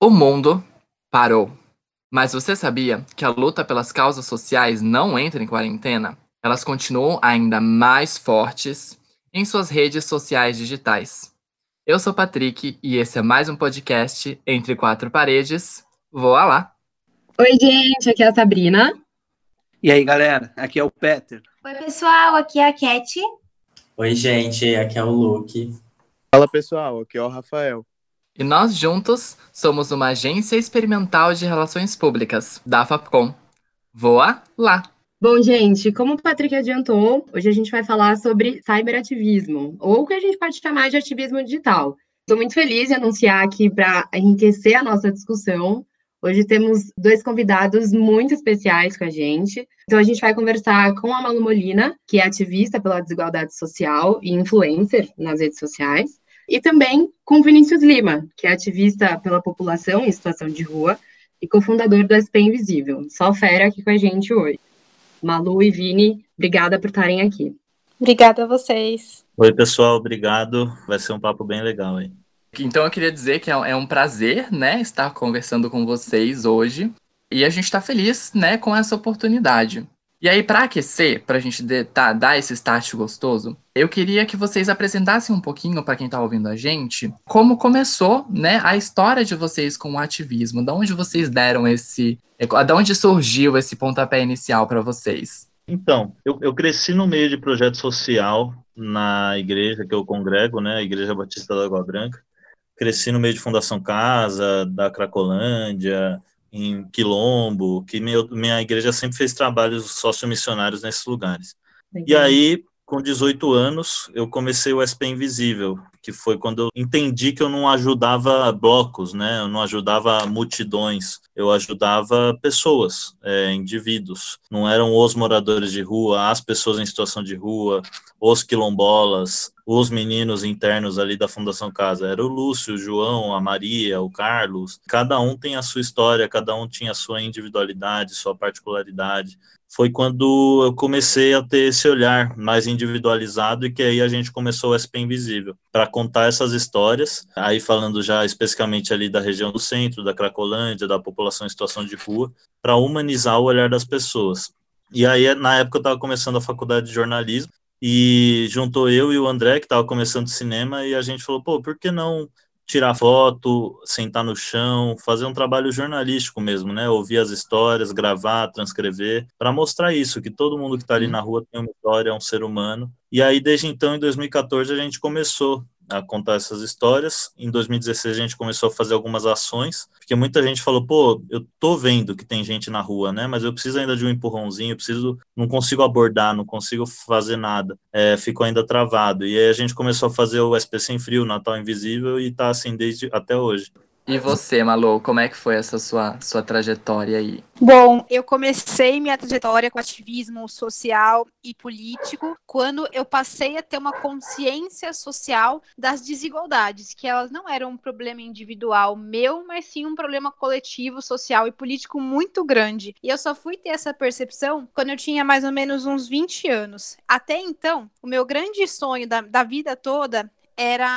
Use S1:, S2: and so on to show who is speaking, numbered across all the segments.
S1: O mundo parou. Mas você sabia que a luta pelas causas sociais não entra em quarentena? Elas continuam ainda mais fortes em suas redes sociais digitais. Eu sou Patrick e esse é mais um podcast Entre Quatro Paredes. Voa lá!
S2: Oi, gente, aqui é a Sabrina.
S3: E aí, galera, aqui é o Peter.
S4: Oi, pessoal, aqui é a Cat.
S5: Oi, gente, aqui é o Luke.
S6: Fala, pessoal, aqui é o Rafael.
S1: E nós juntos somos uma agência experimental de relações públicas, da FAPCOM. Voa lá!
S2: Bom, gente, como o Patrick adiantou, hoje a gente vai falar sobre cyberativismo, ou o que a gente pode chamar de ativismo digital. Estou muito feliz de anunciar aqui para enriquecer a nossa discussão. Hoje temos dois convidados muito especiais com a gente. Então, a gente vai conversar com a Malu Molina, que é ativista pela desigualdade social e influencer nas redes sociais, e também com Vinícius Lima, que é ativista pela população em situação de rua e cofundador do SP Invisível. Só fera aqui com a gente hoje. Malu e Vini, obrigada por estarem aqui.
S4: Obrigada a vocês.
S5: Oi, pessoal, obrigado. Vai ser um papo bem legal aí.
S1: Então eu queria dizer que é, é um prazer, né, estar conversando com vocês hoje. E a gente está feliz, né, com essa oportunidade. E aí, para aquecer, para a gente de, tá, dar esse start gostoso, eu queria que vocês apresentassem um pouquinho para quem está ouvindo a gente, como começou, né, a história de vocês com o ativismo, de onde vocês deram esse, de onde surgiu esse pontapé inicial para vocês.
S5: Então, eu, eu cresci no meio de projeto social na igreja que eu congrego, né, a Igreja Batista da Água Branca. Cresci no meio de Fundação Casa, da Cracolândia, em Quilombo, que meu, minha igreja sempre fez trabalhos sociomissionários nesses lugares. E aí, com 18 anos, eu comecei o SP Invisível, que foi quando eu entendi que eu não ajudava blocos, né? Eu não ajudava multidões, eu ajudava pessoas, é, indivíduos. Não eram os moradores de rua, as pessoas em situação de rua, os quilombolas, os meninos internos ali da Fundação Casa. Era o Lúcio, o João, a Maria, o Carlos. Cada um tem a sua história, cada um tinha a sua individualidade, sua particularidade. Foi quando eu comecei a ter esse olhar mais individualizado e que aí a gente começou o SP Invisível para contar essas histórias. Aí falando já especificamente ali da região do centro, da Cracolândia, da população em situação de rua, para humanizar o olhar das pessoas. E aí, na época, eu estava começando a faculdade de jornalismo e juntou eu e o André, que estava começando cinema, e a gente falou, pô, por que não tirar foto, sentar no chão, fazer um trabalho jornalístico mesmo, né? Ouvir as histórias, gravar, transcrever, para mostrar isso, que todo mundo que está ali na rua tem uma história, é um ser humano. E aí, desde então, em 2014, a gente começou a contar essas histórias. Em 2016 a gente começou a fazer algumas ações, porque muita gente falou, pô, eu tô vendo que tem gente na rua, né? Mas eu preciso ainda de um empurrãozinho, eu preciso, não consigo abordar, não consigo fazer nada, é, ficou ainda travado. E aí a gente começou a fazer o SP Sem Frio, Natal Invisível, e tá assim desde até hoje.
S1: E você, Malu, como é que foi essa sua, sua trajetória aí?
S4: Bom, eu comecei minha trajetória com ativismo social e político quando eu passei a ter uma consciência social das desigualdades, que elas não eram um problema individual meu, mas sim um problema coletivo, social e político muito grande. E eu só fui ter essa percepção quando eu tinha mais ou menos uns 20 anos. Até então, o meu grande sonho da, da vida toda era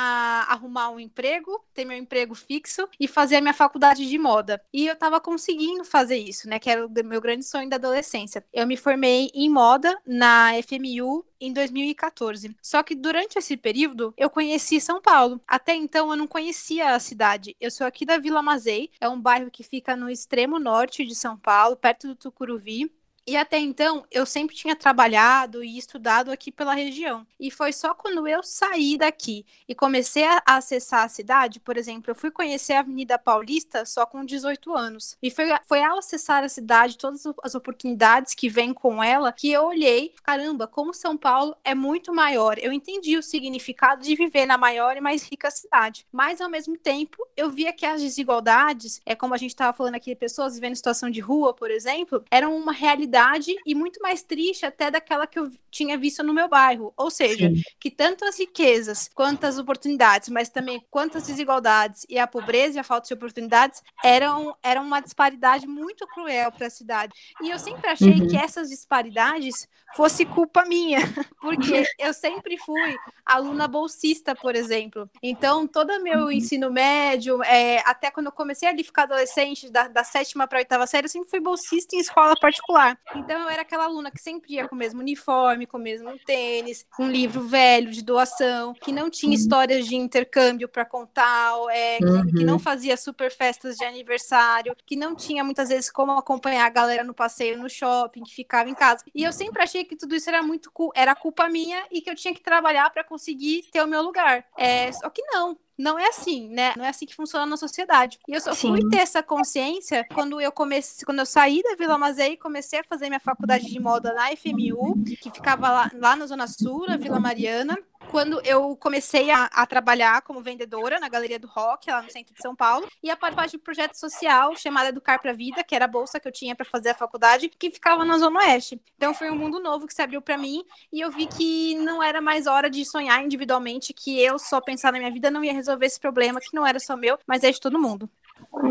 S4: arrumar um emprego, ter meu emprego fixo e fazer a minha faculdade de moda. E eu tava conseguindo fazer isso, né? Que era o meu grande sonho da adolescência. Eu me formei em moda na FMU em 2014. Só que durante esse período eu conheci São Paulo. Até então eu não conhecia a cidade. Eu sou aqui da Vila Mazei, é um bairro que fica no extremo norte de São Paulo, perto do Tucuruvi. E até então, eu sempre tinha trabalhado e estudado aqui pela região. E foi só quando eu saí daqui e comecei a acessar a cidade, por exemplo, eu fui conhecer a Avenida Paulista só com 18 anos. E foi, foi ao acessar a cidade, todas as oportunidades que vêm com ela, que eu olhei, caramba, como São Paulo é muito maior. Eu entendi o significado de viver na maior e mais rica cidade. Mas, ao mesmo tempo, eu via que as desigualdades, é como a gente estava falando aqui, pessoas vivendo em situação de rua, por exemplo, eram uma realidade realidade e muito mais triste até daquela que eu tinha visto no meu bairro. Ou seja, Sim. que tanto as riquezas quanto as oportunidades, mas também quantas desigualdades e a pobreza e a falta de oportunidades eram, eram uma disparidade muito cruel para a cidade. E eu sempre achei uhum. que essas disparidades fosse culpa minha, porque eu sempre fui aluna bolsista, por exemplo. Então, todo meu uhum. ensino médio, é, até quando eu comecei a ficar adolescente, da, da sétima para a oitava série, eu sempre fui bolsista em escola particular. Então, eu era aquela aluna que sempre ia com o mesmo uniforme, com o mesmo tênis, um livro velho de doação, que não tinha uhum. histórias de intercâmbio para contar, é, que, uhum. que, não fazia super festas de aniversário, que não tinha muitas vezes como acompanhar a galera no passeio no shopping, que ficava em casa. E eu sempre achei que tudo isso era muito era culpa minha e que eu tinha que trabalhar para conseguir ter o meu lugar. É, só que não, não é assim, né? Não é assim que funciona na sociedade. E eu só Sim. fui ter essa consciência quando eu comecei, quando eu saí da Vila Mazei e comecei a fazer minha faculdade de moda na FMU, que ficava lá, lá na Zona Sul, na Vila Mariana quando eu comecei a, a, trabalhar como vendedora na Galeria do Rock, lá no centro de São Paulo, e a participar de um projeto social chamado Educar para a Vida, que era a bolsa que eu tinha para fazer a faculdade, que ficava na Zona Oeste. Então foi um mundo novo que se abriu para mim, e eu vi que não era mais hora de sonhar individualmente, que eu só pensar na minha vida não ia resolver esse problema, que não era só meu, mas é de todo mundo.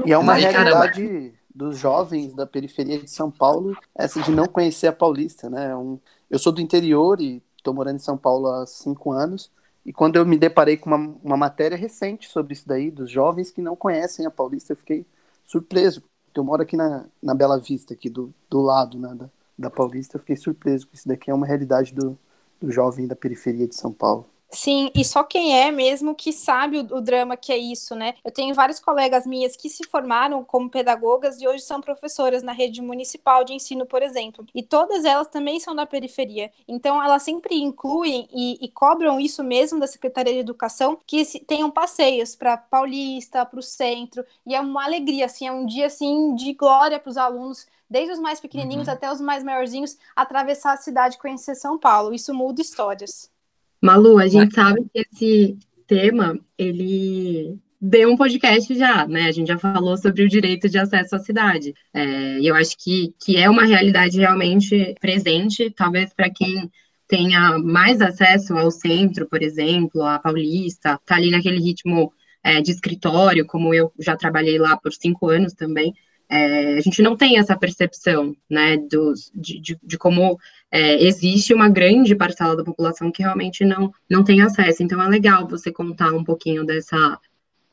S3: E é uma Aí, realidade caramba. dos jovens da periferia de São Paulo, essa de não conhecer a Paulista, né? Um... Eu sou do interior e estou morando em São Paulo há cinco anos, e quando eu me deparei com uma, uma matéria recente sobre isso daí, dos jovens que não conhecem a Paulista, eu fiquei surpreso. Eu moro aqui na, na Bela Vista, aqui do, do lado né, da, da Paulista, eu fiquei surpreso, porque isso daqui é uma realidade do, do jovem da periferia de São Paulo.
S4: Sim, e só quem é mesmo que sabe o, o, drama que é isso, né? Eu tenho várias colegas minhas que se formaram como pedagogas e hoje são professoras na rede municipal de ensino, por exemplo. E todas elas também são da periferia. Então, elas sempre incluem e, e cobram isso mesmo da Secretaria de Educação, que se, tenham passeios para Paulista, para o centro. E é uma alegria, assim, é um dia assim de glória para os alunos desde os mais pequenininhos uhum. até os mais maiorzinhos, atravessar a cidade e conhecer São Paulo. Isso muda histórias.
S2: Malu, a gente sabe que esse tema, ele deu um podcast já, né? A gente já falou sobre o direito de acesso à cidade. É, e eu acho que, que é uma realidade realmente presente, talvez para quem tenha mais acesso ao centro, por exemplo, a Paulista, tá ali naquele ritmo é, de escritório, como eu já trabalhei lá por cinco anos também. É, a gente não tem essa percepção, né, dos, de, de, de como é, existe uma grande parcela da população que realmente não, não tem acesso. Então é legal você contar um pouquinho dessa,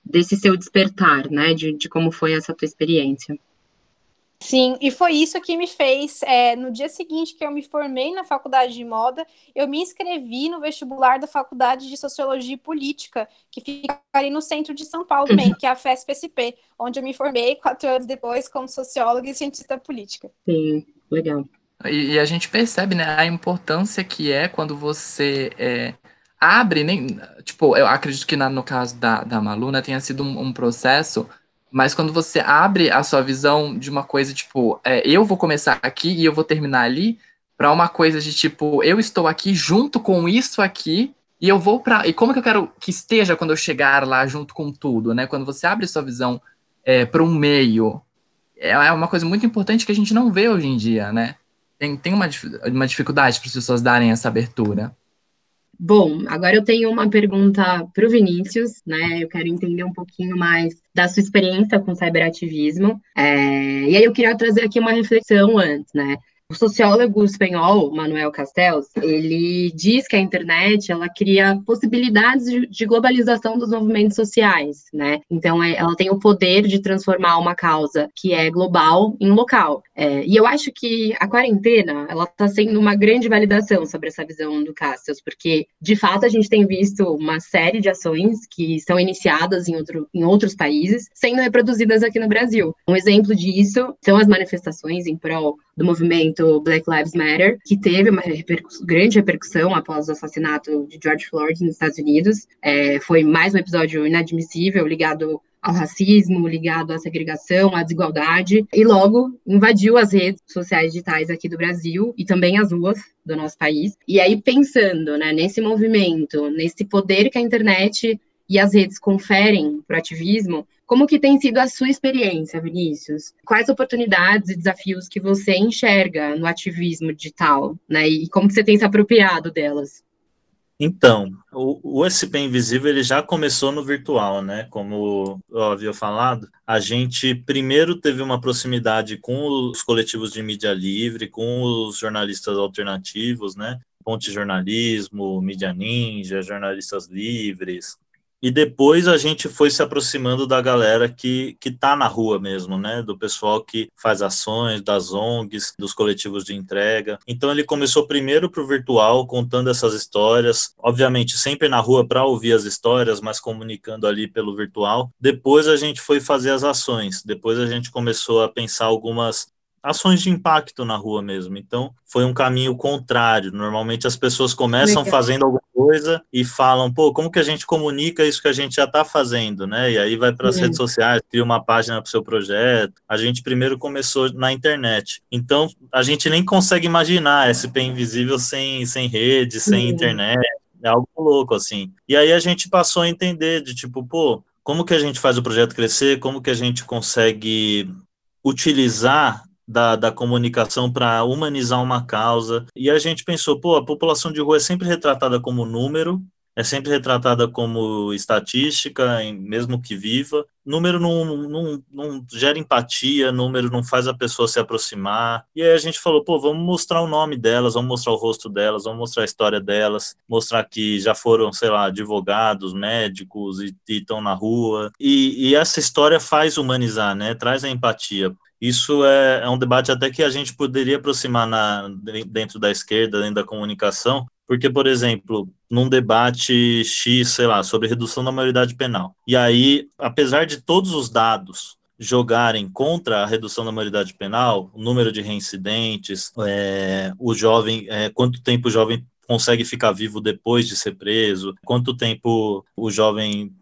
S2: desse seu despertar, né, de, de como foi essa tua experiência.
S4: Sim, e foi isso que me fez. É, no dia seguinte que eu me formei na faculdade de moda, eu me inscrevi no vestibular da faculdade de Sociologia e Política, que fica ali no centro de São Paulo também, uhum. que é a FESP-SP, onde eu me formei quatro anos depois como socióloga e cientista política.
S2: Sim, legal.
S1: E, e a gente percebe né, a importância que é quando você é, abre, nem, tipo, eu acredito que na, no caso da, da Maluna tenha sido um, um processo mas quando você abre a sua visão de uma coisa, tipo, é, eu vou começar aqui e eu vou terminar ali, para uma coisa de tipo, eu estou aqui junto com isso aqui e eu vou para. E como que eu quero que esteja quando eu chegar lá junto com tudo, né? Quando você abre sua visão é, para um meio, é, é uma coisa muito importante que a gente não vê hoje em dia, né? Tem, tem uma, uma dificuldade para as pessoas darem essa abertura.
S2: Bom, agora eu tenho uma pergunta para o Vinícius, né? Eu quero entender um pouquinho mais da sua experiência com cyberativismo. É, e aí eu queria trazer aqui uma reflexão antes, né? O sociólogo espanhol Manuel Castells, ele diz que a internet ela cria possibilidades de globalização dos movimentos sociais, né? Então é, ela tem o poder de transformar uma causa que é global em local. É, e eu acho que a quarentena ela está sendo uma grande validação sobre essa visão do Castells, porque de fato a gente tem visto uma série de ações que são iniciadas em, outro, em outros países sendo reproduzidas aqui no Brasil. Um exemplo disso são as manifestações em prol do movimento Black Lives Matter, que teve uma grande repercussão após o assassinato de George Floyd nos Estados Unidos. É, foi mais um episódio inadmissível ligado ao racismo, ligado à segregação, à desigualdade, e logo invadiu as redes sociais digitais aqui do Brasil e também as ruas do nosso país. E aí, pensando né, nesse movimento, nesse poder que a internet e as redes conferem para o ativismo, como que tem sido a sua experiência, Vinícius? Quais oportunidades e desafios que você enxerga no ativismo digital, né? E como que você tem se apropriado delas?
S5: Então, o, o SP Invisível ele já começou no virtual, né? Como eu havia falado, a gente primeiro teve uma proximidade com os coletivos de mídia livre, com os jornalistas alternativos, né? Ponte Jornalismo, Mídia Ninja, Jornalistas Livres, e depois a gente foi se aproximando da galera que, que tá na rua mesmo, né? Do pessoal que faz ações, das ONGs, dos coletivos de entrega. Então ele começou primeiro pro virtual, contando essas histórias, obviamente sempre na rua para ouvir as histórias, mas comunicando ali pelo virtual. Depois a gente foi fazer as ações. Depois a gente começou a pensar algumas ações de impacto na rua mesmo. Então, foi um caminho contrário. Normalmente as pessoas começam Legal. fazendo alguma coisa e falam, pô, como que a gente comunica isso que a gente já está fazendo, né? E aí vai para as redes sociais, cria uma página para o seu projeto. A gente primeiro começou na internet. Então, a gente nem consegue imaginar SP Invisível sem, sem rede, sem internet. É algo louco, assim. E aí a gente passou a entender de tipo, pô, como que a gente faz o projeto crescer, como que a gente consegue utilizar da, da comunicação para humanizar uma causa. E a gente pensou, pô, a população de rua é sempre retratada como número, é sempre retratada como estatística, mesmo que viva. Número não, não, não, gera empatia, número não faz a pessoa se aproximar. E aí a gente falou, pô, vamos mostrar o nome delas, vamos mostrar o rosto delas, vamos mostrar a história delas, mostrar que já foram, sei lá, advogados, médicos e estão na rua. E, e essa história faz humanizar, né? Traz a empatia. Isso é, é um debate até que a gente poderia aproximar na, dentro da esquerda, dentro da comunicação, porque, por exemplo, num debate X, sei lá, sobre redução da maioridade penal, e aí, apesar de todos os dados jogarem contra a redução da maioridade penal, o número de reincidentes, é, o jovem, é, quanto tempo o jovem consegue ficar vivo depois de ser preso, quanto tempo o jovem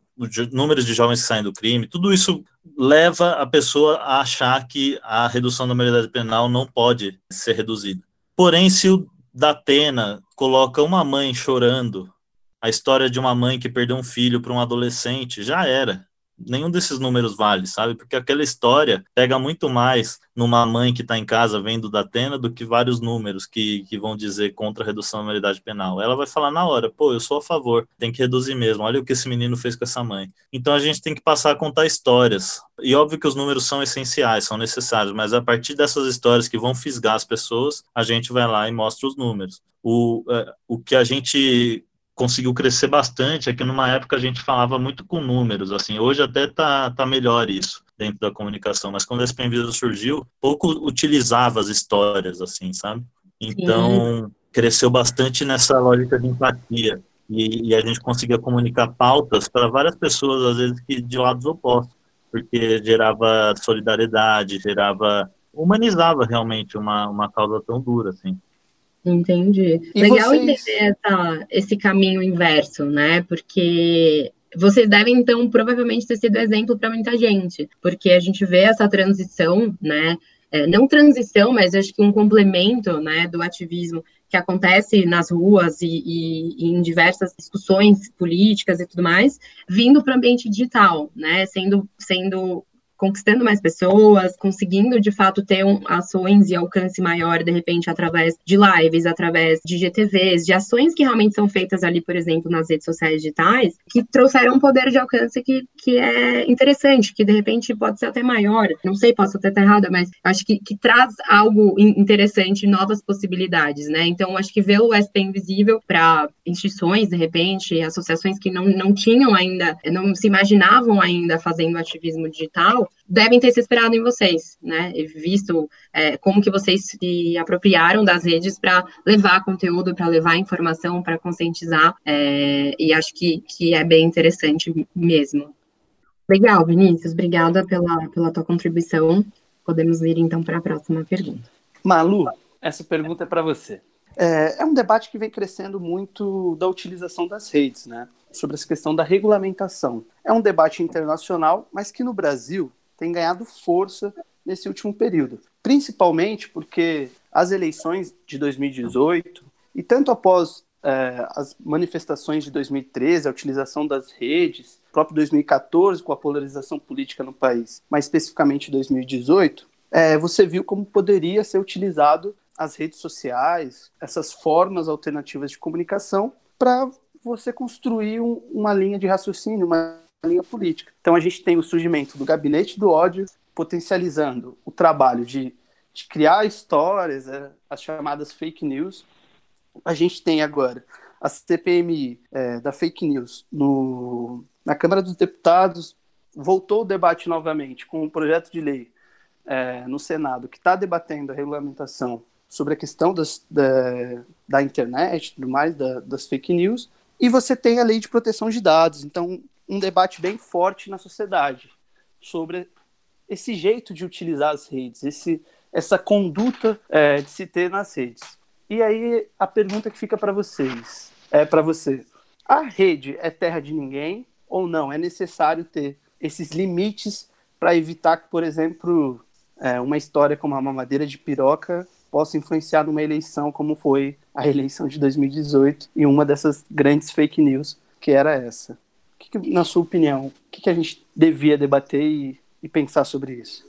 S5: números de jovens que saem do crime, tudo isso leva a pessoa a achar que a redução da maioridade penal não pode ser reduzida. Porém, se o Datena coloca uma mãe chorando, a história de uma mãe que perdeu um filho para um adolescente, já era nenhum desses números vale, sabe? Porque aquela história pega muito mais numa mãe que está em casa vendo da Atena do que vários números que, que vão dizer contra a redução da maioridade penal. Ela vai falar na hora, pô, eu sou a favor, tem que reduzir mesmo, olha o que esse menino fez com essa mãe. Então a gente tem que passar a contar histórias. E óbvio que os números são essenciais, são necessários, mas a partir dessas histórias que vão fisgar as pessoas, a gente vai lá e mostra os números. O, é, o que a gente conseguiu crescer bastante é que numa época a gente falava muito com números, assim, hoje até tá, tá melhor isso dentro da comunicação, mas quando a Visa surgiu, pouco utilizava as histórias, assim, sabe? Então, Sim. cresceu bastante nessa lógica de empatia, e, e a gente conseguia comunicar pautas para várias pessoas, às vezes, que de lados opostos, porque gerava solidariedade, gerava, humanizava realmente uma, uma causa tão dura, assim.
S2: Entendi. E Legal vocês... entender essa, esse caminho inverso, né? Porque vocês devem, então, provavelmente ter sido exemplo para muita gente, porque a gente vê essa transição, né? É, não transição, mas acho que um complemento, né, do ativismo que acontece nas ruas e, e, e em diversas discussões políticas e tudo mais, vindo para o ambiente digital, né? Sendo, sendo conquistando mais pessoas, conseguindo de fato ter um, ações e alcance maior, de repente, através de lives, através de GTVs, de ações que realmente são feitas ali, por exemplo, nas redes sociais digitais, que trouxeram um poder de alcance que, que é interessante, que de repente pode ser até maior. Não sei, posso até estar errada, mas acho que, que traz algo interessante, novas possibilidades, né? Então, acho que ver o SP Invisível para instituições, de repente, associações que não, não tinham ainda, não se imaginavam ainda fazendo ativismo digital, devem ter se esperado em vocês, né? E visto é, como que vocês se apropriaram das redes para levar conteúdo, para levar informação, para conscientizar, é, e acho que, que é bem interessante mesmo. Legal, Vinícius, obrigada pela, pela tua contribuição. Podemos ir então para a próxima pergunta.
S3: Malu, essa pergunta é para você. É, é, um debate que vem crescendo muito da utilização das redes, né? Sobre essa questão da regulamentação. É um debate internacional, mas que no Brasil tem ganhado força nesse último período. Principalmente porque as eleições de 2018, e tanto após é, as manifestações de 2013, a utilização das redes, próprio 2014 com a polarização política no país, mais especificamente 2018, é, você viu como poderia ser utilizado as redes sociais, essas formas alternativas de comunicação para você construir um, uma linha de raciocínio, uma linha política. Então a gente tem o surgimento do gabinete do ódio, potencializando o trabalho de, de criar histórias, é, as chamadas fake news. A gente tem agora a CPMI é, da fake news no, na Câmara dos Deputados, voltou o debate novamente com um projeto de lei é, no Senado que está debatendo a regulamentação sobre a questão das, da, da internet, tudo mais, da, das fake news, e você tem a lei de proteção de dados. Então, um debate bem forte na sociedade sobre esse jeito de utilizar as redes, esse, essa conduta é, de se ter nas redes. E aí a pergunta que fica para vocês é para você: a rede é terra de ninguém ou não? É necessário ter esses limites para evitar que, por exemplo, é, uma história como a mamadeira de piroca possa influenciar numa eleição como foi a eleição de 2018 e uma dessas grandes fake news que era essa. Que, na sua opinião, o que, que, a gente devia debater e, e pensar sobre isso?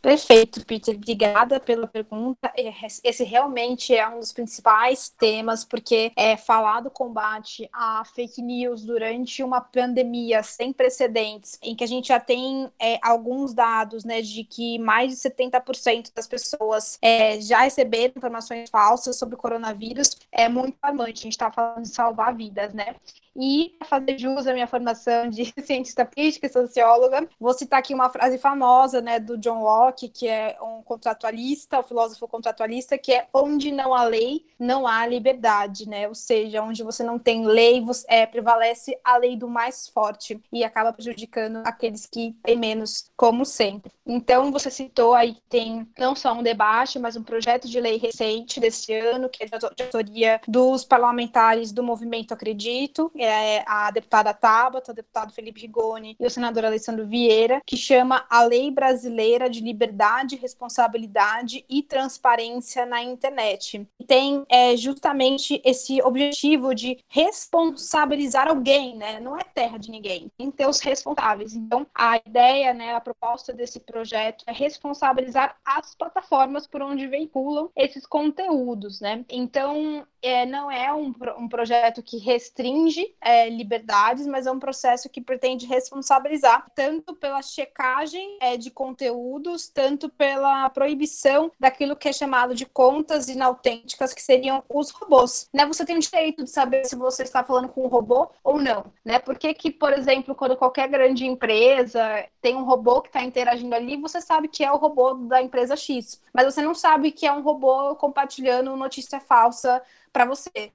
S4: Perfeito, Peter. Obrigada pela pergunta. É, esse realmente é um dos principais temas, porque é falar do combate à fake news durante uma pandemia sem precedentes, em que a gente já tem é, alguns dados, né, de que mais de 70% das pessoas é, já receberam informações falsas sobre o coronavírus, é muito alarmante. A gente está falando de salvar vidas, né? E, para fazer jus à minha formação de cientista política e socióloga, vou citar aqui uma frase famosa né, do John Locke, que é um contratualista, o um filósofo contratualista, que é onde não há lei, não há liberdade, né? Ou seja, onde você não tem lei, é, prevalece a lei do mais forte e acaba prejudicando aqueles que têm menos, como sempre. Então, você citou aí que tem não só um debate, mas um projeto de lei recente deste ano, que é de autoria dos parlamentares do Movimento Acredito, é a deputada Tabata, o deputado Felipe Rigoni e o senador Alessandro Vieira, que chama a Lei Brasileira de Liberdade, Responsabilidade e Transparência na Internet. E tem é, justamente esse objetivo de responsabilizar alguém, né? Não é terra de ninguém, tem que ter os responsáveis. Então, a ideia, né, a proposta desse projeto é responsabilizar as plataformas por onde veiculam esses conteúdos, né? Então, é, não é um, um projeto que restringe é, liberdades, mas é um processo que pretende responsabilizar tanto pela checagem é, de conteúdos, tanto pela proibição daquilo que é chamado de contas inautênticas, que seriam os robôs. Né? Você tem o direito de saber se você está falando com um robô ou não. Né? Por que, que, por exemplo, quando qualquer grande empresa tem um robô que está interagindo ali, você sabe que é o robô da empresa X, mas você não sabe que é um robô compartilhando notícia falsa para você.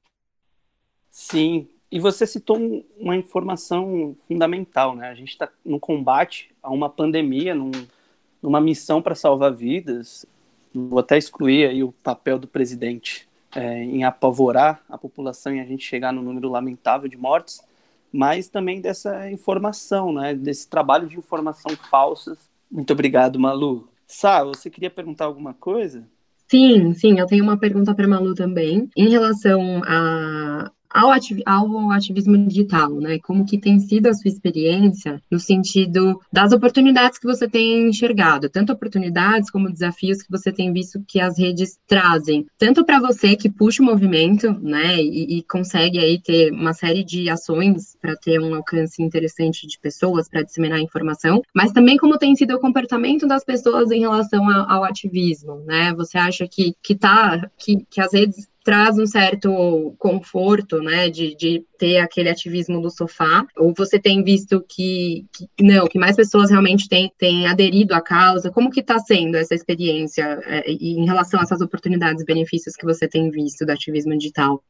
S3: Sim, e você citou uma informação fundamental, né? A gente está no combate a uma pandemia, num, numa missão para salvar vidas. Vou até excluir aí o papel do presidente é, em apavorar a população e a gente chegar no número lamentável de mortes, mas também dessa informação, né? Desse trabalho de informação falsas. Muito obrigado, Malu. Sá, você queria perguntar alguma coisa?
S2: Sim, sim, eu tenho uma pergunta para Malu também, em relação a, ao, ao ativismo digital, né? Como que tem sido a sua experiência no sentido das oportunidades que você tem enxergado, tanto oportunidades como desafios que você tem visto que as redes trazem, tanto para você que puxa o movimento, né? E, e consegue aí ter uma série de ações para ter um alcance interessante de pessoas para disseminar informação, mas também como tem sido o comportamento das pessoas em relação ao, ao ativismo, né? Você acha que que tá que, que as redes traz um certo conforto, né, de, de ter aquele ativismo do sofá, ou você tem visto que, que não, que mais pessoas realmente têm, têm aderido à causa, como que está sendo essa experiência é, em relação a essas oportunidades e benefícios que você tem visto do ativismo digital?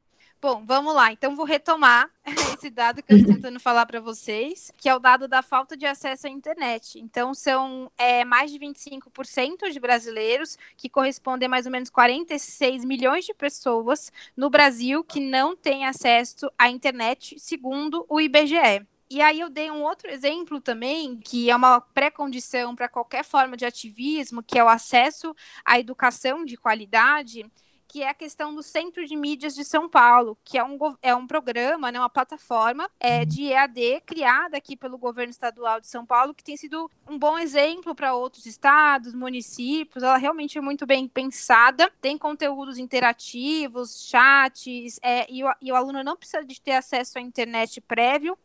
S4: Bom, vamos lá. Então, vou retomar esse dado que eu estou tentando falar para vocês, que é o dado da falta de acesso à internet. Então, são é, mais de 25% de brasileiros, que correspondem a mais ou menos 46 milhões de pessoas no Brasil que não têm acesso à internet, segundo o IBGE. E aí eu dei um outro exemplo também, que é uma pré-condição para qualquer forma de ativismo, que é o acesso à educação de qualidade, que é a questão do Centro de Mídias de São Paulo, que é um, é um programa, né, uma plataforma é, de EAD criada aqui pelo governo estadual de São Paulo, que tem sido um bom exemplo para outros estados, municípios. Ela realmente é muito bem pensada, tem conteúdos interativos, chats, é, e, o, e o aluno não precisa de ter acesso à internet prévio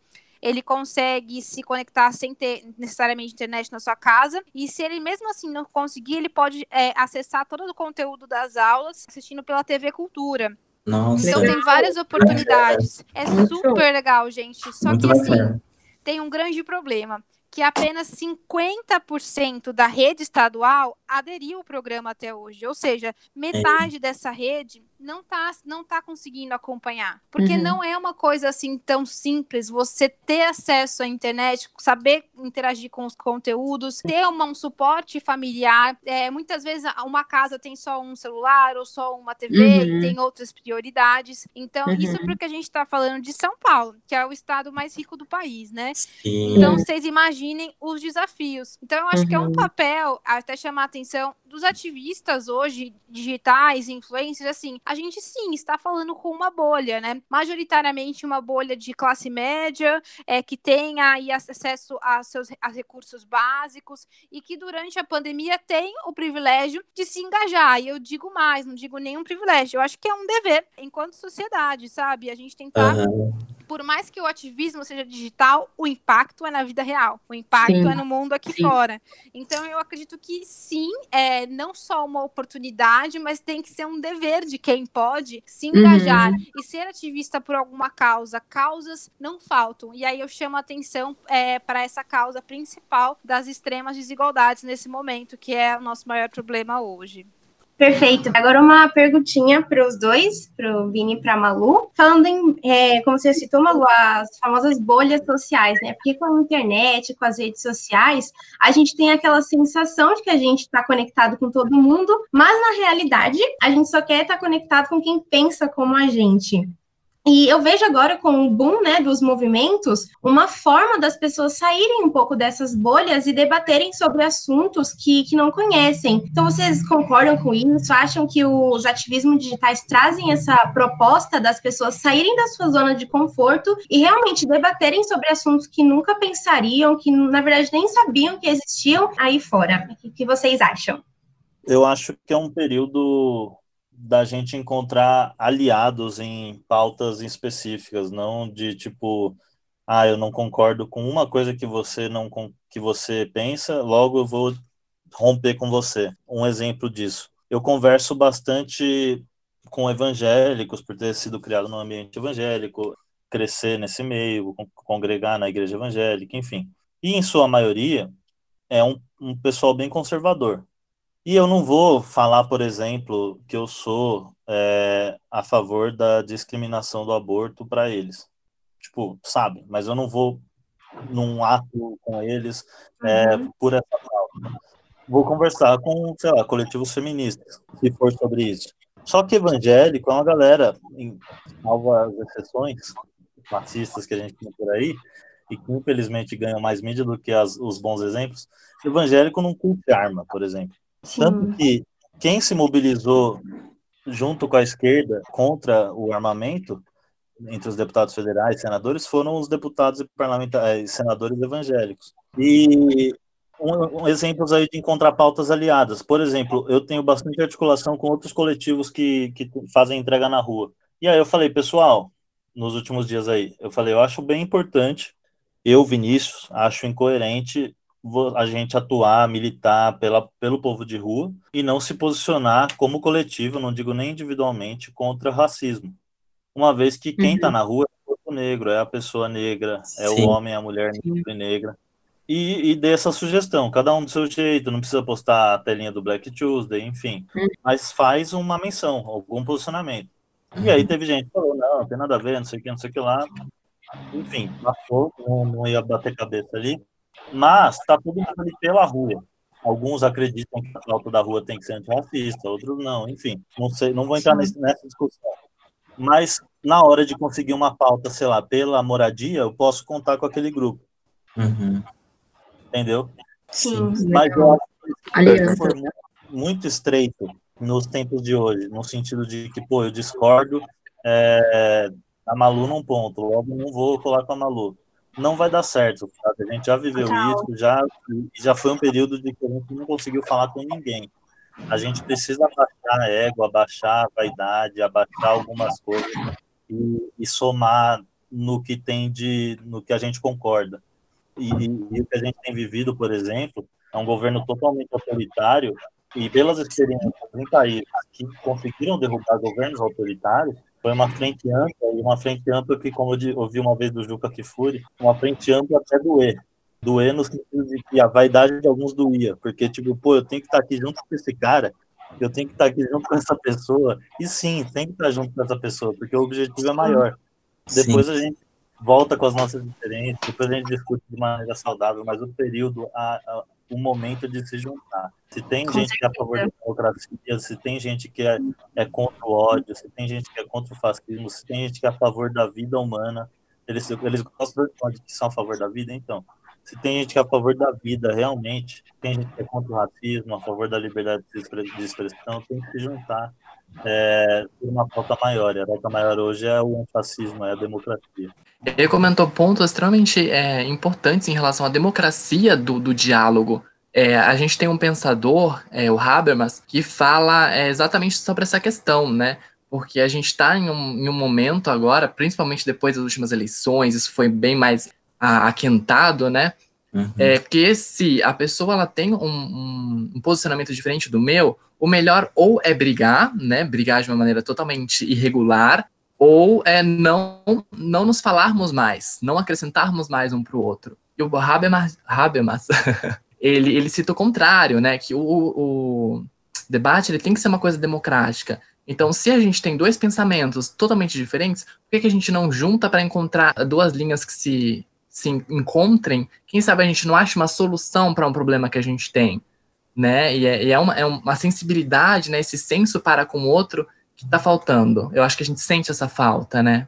S4: ele consegue se conectar sem ter necessariamente internet na sua casa. E se ele mesmo assim não conseguir, ele pode é, acessar todo o conteúdo das aulas assistindo pela TV Cultura.
S7: Nossa.
S4: Então tem várias oportunidades. É super legal, gente. Só
S7: Muito
S4: que assim, tem um grande problema. Que apenas 50% da rede estadual aderiu ao programa até hoje. Ou seja, metade dessa rede não está não tá conseguindo acompanhar. Porque
S2: Uhum.
S4: não é uma coisa assim tão simples você ter acesso à internet, saber interagir com os conteúdos, ter uma, um suporte familiar. É, muitas vezes uma casa tem só um celular ou só uma TV
S2: Uhum.
S4: e tem outras prioridades. Então,
S2: Uhum.
S4: isso porque a gente está falando de São Paulo, que é o estado mais rico do país, né?
S7: Sim.
S4: Então, vocês imaginem os desafios. Então, eu acho que é um
S2: Uhum.
S4: papel, até chamar a atenção, dos ativistas hoje, digitais, influencers, assim, a gente sim está falando com uma bolha, né? Majoritariamente uma bolha de classe média, é, que tem aí acesso a seus a recursos básicos e que durante a pandemia tem o privilégio de se engajar. E eu digo mais, não digo nenhum privilégio, eu acho que é um dever enquanto sociedade, sabe? A gente tentar
S7: Aham.
S4: Por mais que o ativismo seja digital, o impacto é na vida real. O impacto
S2: Sim,
S4: é no mundo aqui
S2: sim.
S4: fora. Então, eu acredito que sim, é não só uma oportunidade, mas tem que ser um dever de quem pode se engajar e ser ativista por alguma causa. Causas não faltam. E aí eu chamo a atenção é, para essa causa principal das extremas desigualdades nesse momento, que é o nosso maior problema hoje.
S8: Perfeito. Agora uma perguntinha para os dois, para o Vini e para a Malu. Falando em, é, como você citou, Malu, as famosas bolhas sociais, né? Porque com a internet, com as redes sociais, a gente tem aquela sensação de que a gente está conectado com todo mundo, mas na realidade a gente só quer estar conectado com quem pensa como a gente. E eu vejo agora com o boom né, dos movimentos uma forma das pessoas saírem um pouco dessas bolhas e debaterem sobre assuntos que, que não conhecem. Então, vocês concordam com isso? Acham que os ativismos digitais trazem essa proposta das pessoas saírem da sua zona de conforto e realmente debaterem sobre assuntos que nunca pensariam, que na verdade nem sabiam que existiam aí fora? O que vocês acham?
S5: Eu acho que é um período da gente encontrar aliados em pautas específicas, não de tipo, ah, eu não concordo com uma coisa que você não que você pensa, logo eu vou romper com você. Um exemplo disso. Eu converso bastante com evangélicos por ter sido criado num ambiente evangélico, crescer nesse meio, congregar na igreja evangélica, enfim. E em sua maioria é um, um pessoal bem conservador. E eu não vou falar, por exemplo, que eu sou é, a favor da discriminação do aborto para eles. Tipo, sabe? Mas eu não vou num ato com eles é, uhum. por essa pauta. Vou conversar com, sei lá, coletivos feministas, se for sobre isso. Só que evangélico é uma galera, em salvas exceções, fascistas que a gente tem por aí, e que infelizmente ganham mais mídia do que as, os bons exemplos, evangélico não curte arma, por exemplo. Sim. Tanto que quem se mobilizou junto com a esquerda contra o armamento entre os deputados federais e senadores foram os deputados e parlamentares, senadores evangélicos. E um, um, exemplos aí de encontrar pautas aliadas. Por exemplo, eu tenho bastante articulação com outros coletivos que, que fazem entrega na rua. E aí eu falei, pessoal, nos últimos dias aí, eu falei, eu acho bem importante, eu, Vinícius, acho incoerente a gente atuar, militar pela, pelo povo de rua e não se posicionar como coletivo, não digo nem individualmente, contra racismo. Uma vez que quem está uhum. na rua é o corpo negro, é a pessoa negra, é Sim. o homem, a mulher negra e negra. E, e dê essa sugestão, cada um do seu jeito, não precisa postar a telinha do Black Tuesday, enfim, uhum. mas faz uma menção, algum posicionamento. E aí teve gente que falou, não, não tem nada a ver, não sei o que, não sei o que lá. Enfim, passou, não, não ia bater cabeça ali. Mas está todo mundo ali pela rua. Alguns acreditam que a pauta da rua tem que ser antirracista, outros não, enfim. Não sei, não vou entrar nesse, nessa discussão. Mas na hora de conseguir uma pauta, sei lá, pela moradia, eu posso contar com aquele grupo.
S7: Uhum.
S5: Entendeu?
S8: Sim.
S5: Mas eu acho que se for muito estreito nos tempos de hoje, no sentido de que, pô, eu discordo é, da Malu num ponto, logo não vou colar com a Malu. Não vai dar certo, sabe? A gente já viveu isso, já, já foi um período de que a gente não conseguiu falar com ninguém. A gente precisa abaixar a égua, abaixar a vaidade, abaixar algumas coisas e, e somar no que tem de, no que a gente concorda. E, e, o que a gente tem vivido, por exemplo, é um governo totalmente autoritário e pelas experiências em países que conseguiram derrubar governos autoritários, foi uma frente ampla, e uma frente ampla que, como eu ouvi uma vez do Juca Kifuri, uma frente ampla até doer. Doer no sentido de que a vaidade de alguns doía, porque, tipo, pô, eu tenho que estar aqui junto com esse cara, eu tenho que estar aqui junto com essa pessoa, e sim, tem que estar junto com essa pessoa, porque o objetivo é maior. Depois sim. a gente volta com as nossas diferenças, depois a gente discute de maneira saudável, mas o período, a, a, o momento de se juntar. Se tem com gente certeza. que é a favor da democracia, se tem gente que é, é contra o ódio, se tem gente que é contra o fascismo, se tem gente que é a favor da vida humana, eles, eles gostam de que são a favor da vida, então. Se tem gente que é a favor da vida, realmente, tem gente que é contra o racismo, a favor da liberdade de expressão, tem que se juntar é, uma pauta maior. E a pauta maior hoje é o fascismo, é a democracia.
S1: Ele comentou pontos extremamente é, importantes em relação à democracia do, do diálogo. É, a gente tem um pensador, é, o Habermas, que fala é, exatamente sobre essa questão, né? Porque a gente está em, um, em um, momento agora, principalmente depois das últimas eleições, isso foi bem mais aquentado, né? Uhum. É, porque se a pessoa ela tem um, um, um, posicionamento diferente do meu, o melhor ou é brigar, né? Brigar de uma maneira totalmente irregular, ou é não, não nos falarmos mais, não acrescentarmos mais um para o outro. E o Habermas, Habermas ele, ele cita o contrário, né? Que o, o debate ele tem que ser uma coisa democrática. Então, se a gente tem dois pensamentos totalmente diferentes, por que, que a gente não junta para encontrar duas linhas que se se encontrem, quem sabe a gente não acha uma solução para um problema que a gente tem, né? E é, e é, uma, é uma sensibilidade, né? Esse senso para com o outro que está faltando. Eu acho que a gente sente essa falta, né?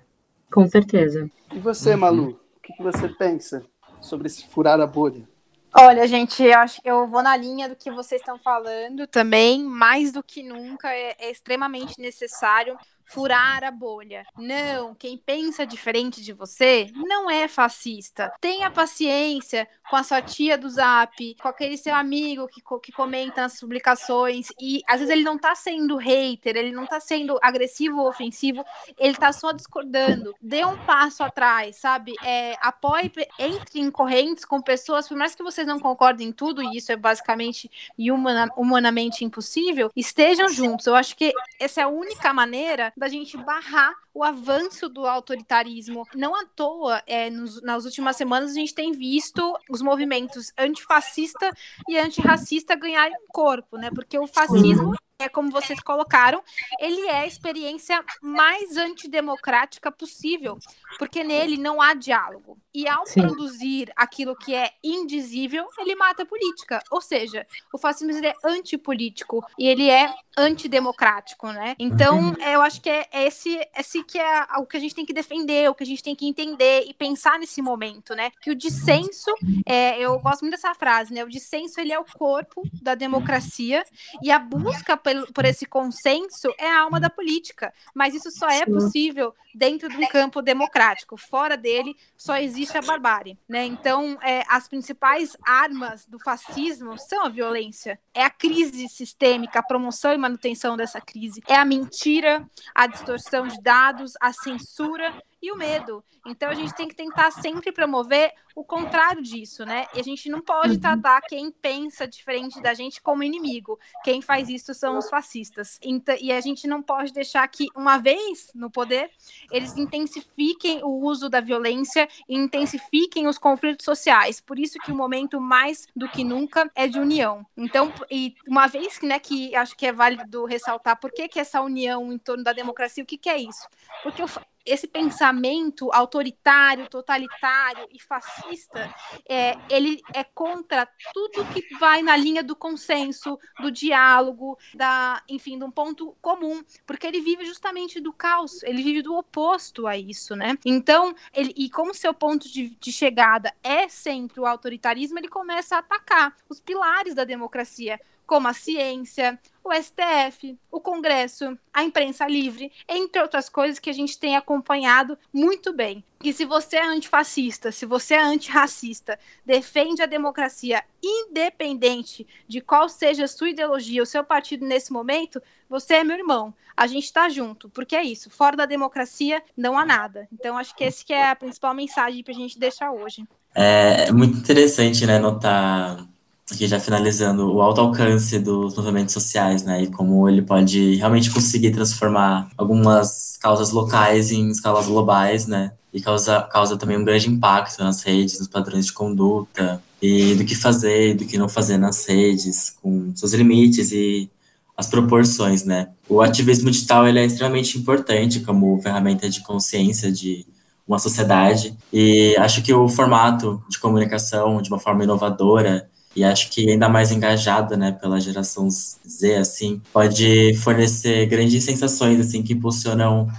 S2: Com certeza.
S3: E você, Malu, o que, que você pensa sobre esse furar a bolha?
S4: Olha, gente, eu acho que eu vou na linha do que vocês estão falando também. Mais do que nunca, é, é extremamente necessário furar a bolha. Não, quem pensa diferente de você não é fascista. Tenha paciência com a sua tia do zap, com aquele seu amigo que, que comenta nas publicações e às vezes ele não tá sendo hater, ele não tá sendo agressivo ou ofensivo, ele tá só discordando. Dê um passo atrás, sabe? É, apoie, entre em correntes com pessoas, por mais que vocês não concordem em tudo, e isso é basicamente e humana, humanamente impossível, estejam juntos. Eu acho que essa é a única maneira da gente barrar o avanço do autoritarismo. Não à toa, é, nos, nas últimas semanas, a gente tem visto os movimentos antifascista e antirracista ganharem corpo, né? Porque o fascismo é como vocês colocaram, ele é a experiência mais antidemocrática possível, porque nele não há diálogo. E ao Sim. produzir aquilo que é indizível, ele mata a política. Ou seja, o fascismo é antipolítico e ele é antidemocrático, né? Então, uhum. eu acho que é esse, esse que é o que a gente tem que defender, o que a gente tem que entender e pensar nesse momento, né? Que o dissenso, é, eu gosto muito dessa frase, né? O dissenso ele é o corpo da democracia e a busca por, por esse consenso é a alma da política. Mas isso só é possível dentro de um campo democrático. Fora dele, só existe a barbárie, né? Então, é, as principais armas do fascismo são a violência, é a crise sistêmica, a promoção e manutenção dessa crise, é a mentira, a distorção de dados, a censura e o medo. Então a gente tem que tentar sempre promover o contrário disso, né? E a gente não pode uhum. tratar quem pensa diferente da gente como inimigo. Quem faz isso são os fascistas. Então, e a gente não pode deixar que, uma vez no poder, eles intensifiquem o uso da violência e intensifiquem os conflitos sociais. Por isso que o momento mais do que nunca é de união. Então, e uma vez que, né, que acho que é válido ressaltar por que, que essa união em torno da democracia, o que, que é isso? Porque esse pensamento autoritário, totalitário e fascista, é, ele é contra tudo que vai na linha do consenso, do diálogo, da, enfim, de um ponto comum, porque ele vive justamente do caos, ele vive do oposto a isso, né? Então, ele, e como seu ponto de, de chegada é sempre o autoritarismo, ele começa a atacar os pilares da democracia, como a ciência, o STF, o Congresso, a imprensa livre, entre outras coisas que a gente tem acompanhado muito bem. E se você é antifascista, se você é antirracista, defende a democracia independente de qual seja a sua ideologia, o seu partido nesse momento, você é meu irmão. A gente está junto, porque é isso. Fora da democracia não há nada. Então acho que esse que é a principal mensagem para a gente deixar hoje.
S7: É muito interessante, né, notar aqui já finalizando, o alto alcance dos movimentos sociais, né, e como ele pode realmente conseguir transformar algumas causas locais em escalas globais, né, e causa, causa também um grande impacto nas redes, nos padrões de conduta, e do que fazer e do que não fazer nas redes, com seus limites e as proporções, né. O ativismo digital, ele é extremamente importante como ferramenta de consciência de uma sociedade, e acho que o formato de comunicação, de uma forma inovadora, e acho que ainda mais engajada, né, pela geração Z, assim, pode fornecer grandes sensações, assim, que impulsionam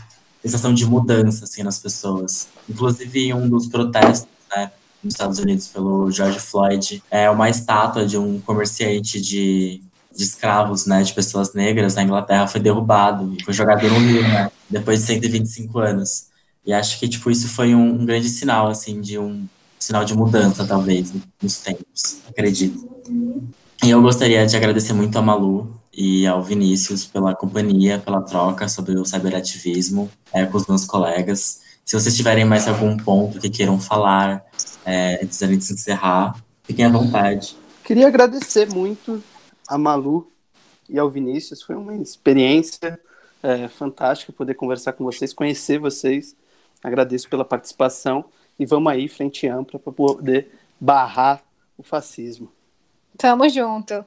S7: sensação de mudança, assim, nas pessoas. Inclusive, um dos protestos, né, nos Estados Unidos pelo George Floyd, é uma estátua de um comerciante de, de escravos, né, de pessoas negras na Inglaterra foi derrubado e foi jogado no rio, né, depois de 125 anos. E acho que, tipo, isso foi um, um grande sinal, assim, de um sinal de mudança, talvez, nos tempos, acredito. E eu gostaria de agradecer muito a Malu e ao Vinícius pela companhia, pela troca sobre o cyberativismo é, com os meus colegas. Se vocês tiverem mais algum ponto que queiram falar é, antes da gente encerrar, fiquem à vontade.
S3: Queria agradecer muito a Malu e ao Vinícius. Foi uma experiência é, fantástica poder conversar com vocês, conhecer vocês. Agradeço pela participação e vamos aí, frente ampla, para poder barrar o fascismo.
S4: Tamo junto.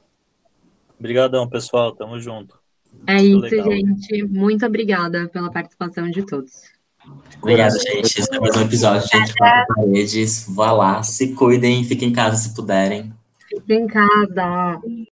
S5: Obrigadão, pessoal. Tamo junto.
S2: É Muito isso, legal. gente. Muito obrigada pela participação de todos.
S7: Obrigado, gente. Esse é mais um episódio de Entre Quatro Paredes. Vá lá, se cuidem, fiquem em casa se puderem.
S2: Fiquem em casa.